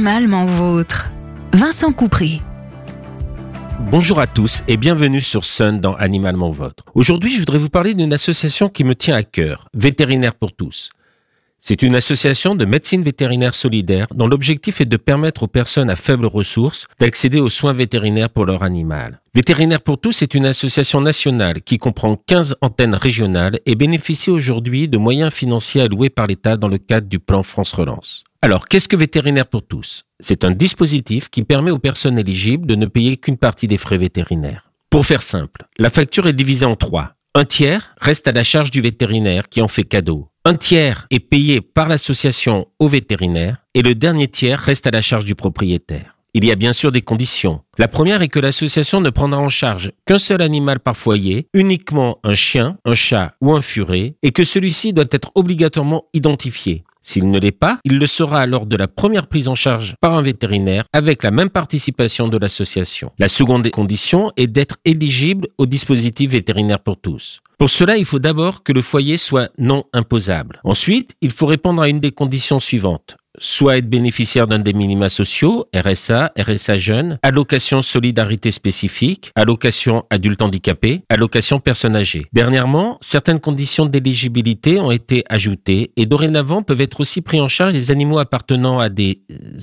Animalement vôtre. Vincent Coupry. Bonjour à tous et bienvenue sur Sun dans Animalement Vôtre. Aujourd'hui, je voudrais vous parler d'une association qui me tient à cœur, Vétérinaire pour tous. C'est une association de médecine vétérinaire solidaire dont l'objectif est de permettre aux personnes à faibles ressources d'accéder aux soins vétérinaires pour leur animal. Vétérinaire pour tous est une association nationale qui comprend 15 antennes régionales et bénéficie aujourd'hui de moyens financiers alloués par l'État dans le cadre du plan France Relance. Alors, qu'est-ce que Vétérinaire pour tous? C'est un dispositif qui permet aux personnes éligibles de ne payer qu'une partie des frais vétérinaires. Pour faire simple, la facture est divisée en trois. Un tiers reste à la charge du vétérinaire qui en fait cadeau. Un tiers est payé par l'association au vétérinaire et le dernier tiers reste à la charge du propriétaire. Il y a bien sûr des conditions. La première est que l'association ne prendra en charge qu'un seul animal par foyer, uniquement un chien, un chat ou un furet, et que celui-ci doit être obligatoirement identifié. S'il ne l'est pas, il le sera lors de la première prise en charge par un vétérinaire avec la même participation de l'association. La seconde condition est d'être éligible au dispositif vétérinaire pour tous. Pour cela, il faut d'abord que le foyer soit non imposable. Ensuite, il faut répondre à une des conditions suivantes soit être bénéficiaire d'un des minima sociaux, RSA, RSA jeune, allocation solidarité spécifique, allocation adulte handicapé, allocation personne âgée. Dernièrement, certaines conditions d'éligibilité ont été ajoutées et dorénavant peuvent être aussi pris en charge les animaux appartenant à des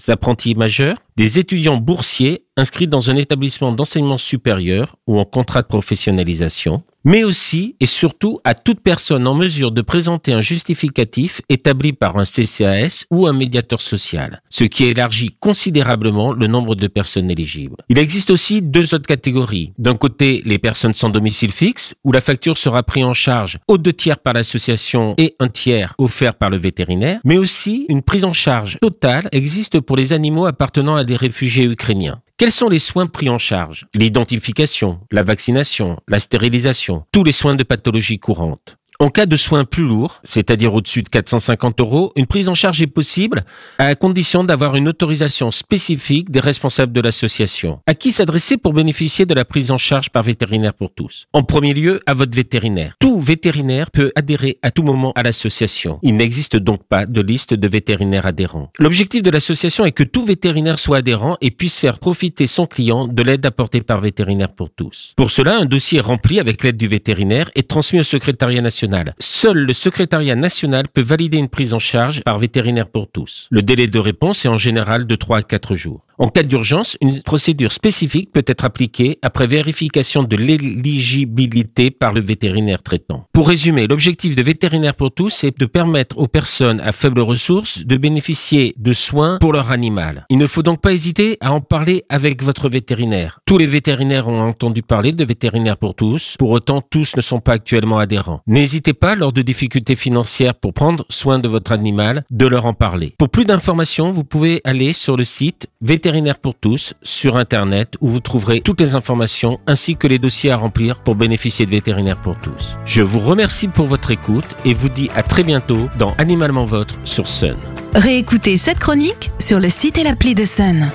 apprentis majeurs, des étudiants boursiers inscrits dans un établissement d'enseignement supérieur ou en contrat de professionnalisation, mais aussi et surtout à toute personne en mesure de présenter un justificatif établi par un CCAS ou un médiateur social, ce qui élargit considérablement le nombre de personnes éligibles. Il existe aussi deux autres catégories. D'un côté, les personnes sans domicile fixe, où la facture sera prise en charge aux deux tiers par l'association et un tiers offert par le vétérinaire, mais aussi une prise en charge totale existe pour les animaux appartenant à des réfugiés ukrainiens. Quels sont les soins pris en charge? L'identification, la vaccination, la stérilisation, tous les soins de pathologie courante. En cas de soins plus lourds, c'est-à-dire au-dessus de 450 euros, une prise en charge est possible à condition d'avoir une autorisation spécifique des responsables de l'association. À qui s'adresser pour bénéficier de la prise en charge par vétérinaire pour tous? En premier lieu, à votre vétérinaire. Tout vétérinaire peut adhérer à tout moment à l'association. Il n'existe donc pas de liste de vétérinaires adhérents. L'objectif de l'association est que tout vétérinaire soit adhérent et puisse faire profiter son client de l'aide apportée par vétérinaire pour tous. Pour cela, un dossier est rempli avec l'aide du vétérinaire et transmis au secrétariat national Seul le secrétariat national peut valider une prise en charge par vétérinaire pour tous. Le délai de réponse est en général de 3 à 4 jours. En cas d'urgence, une procédure spécifique peut être appliquée après vérification de l'éligibilité par le vétérinaire traitant. Pour résumer, l'objectif de Vétérinaire pour tous est de permettre aux personnes à faibles ressources de bénéficier de soins pour leur animal. Il ne faut donc pas hésiter à en parler avec votre vétérinaire. Tous les vétérinaires ont entendu parler de Vétérinaire pour tous, pour autant tous ne sont pas actuellement adhérents. N'hésitez pas lors de difficultés financières pour prendre soin de votre animal de leur en parler. Pour plus d'informations, vous pouvez aller sur le site vétérinaire Vétérinaire pour tous sur Internet où vous trouverez toutes les informations ainsi que les dossiers à remplir pour bénéficier de Vétérinaire pour tous. Je vous remercie pour votre écoute et vous dis à très bientôt dans Animalement Votre sur Sun. Réécoutez cette chronique sur le site et l'appli de Sun.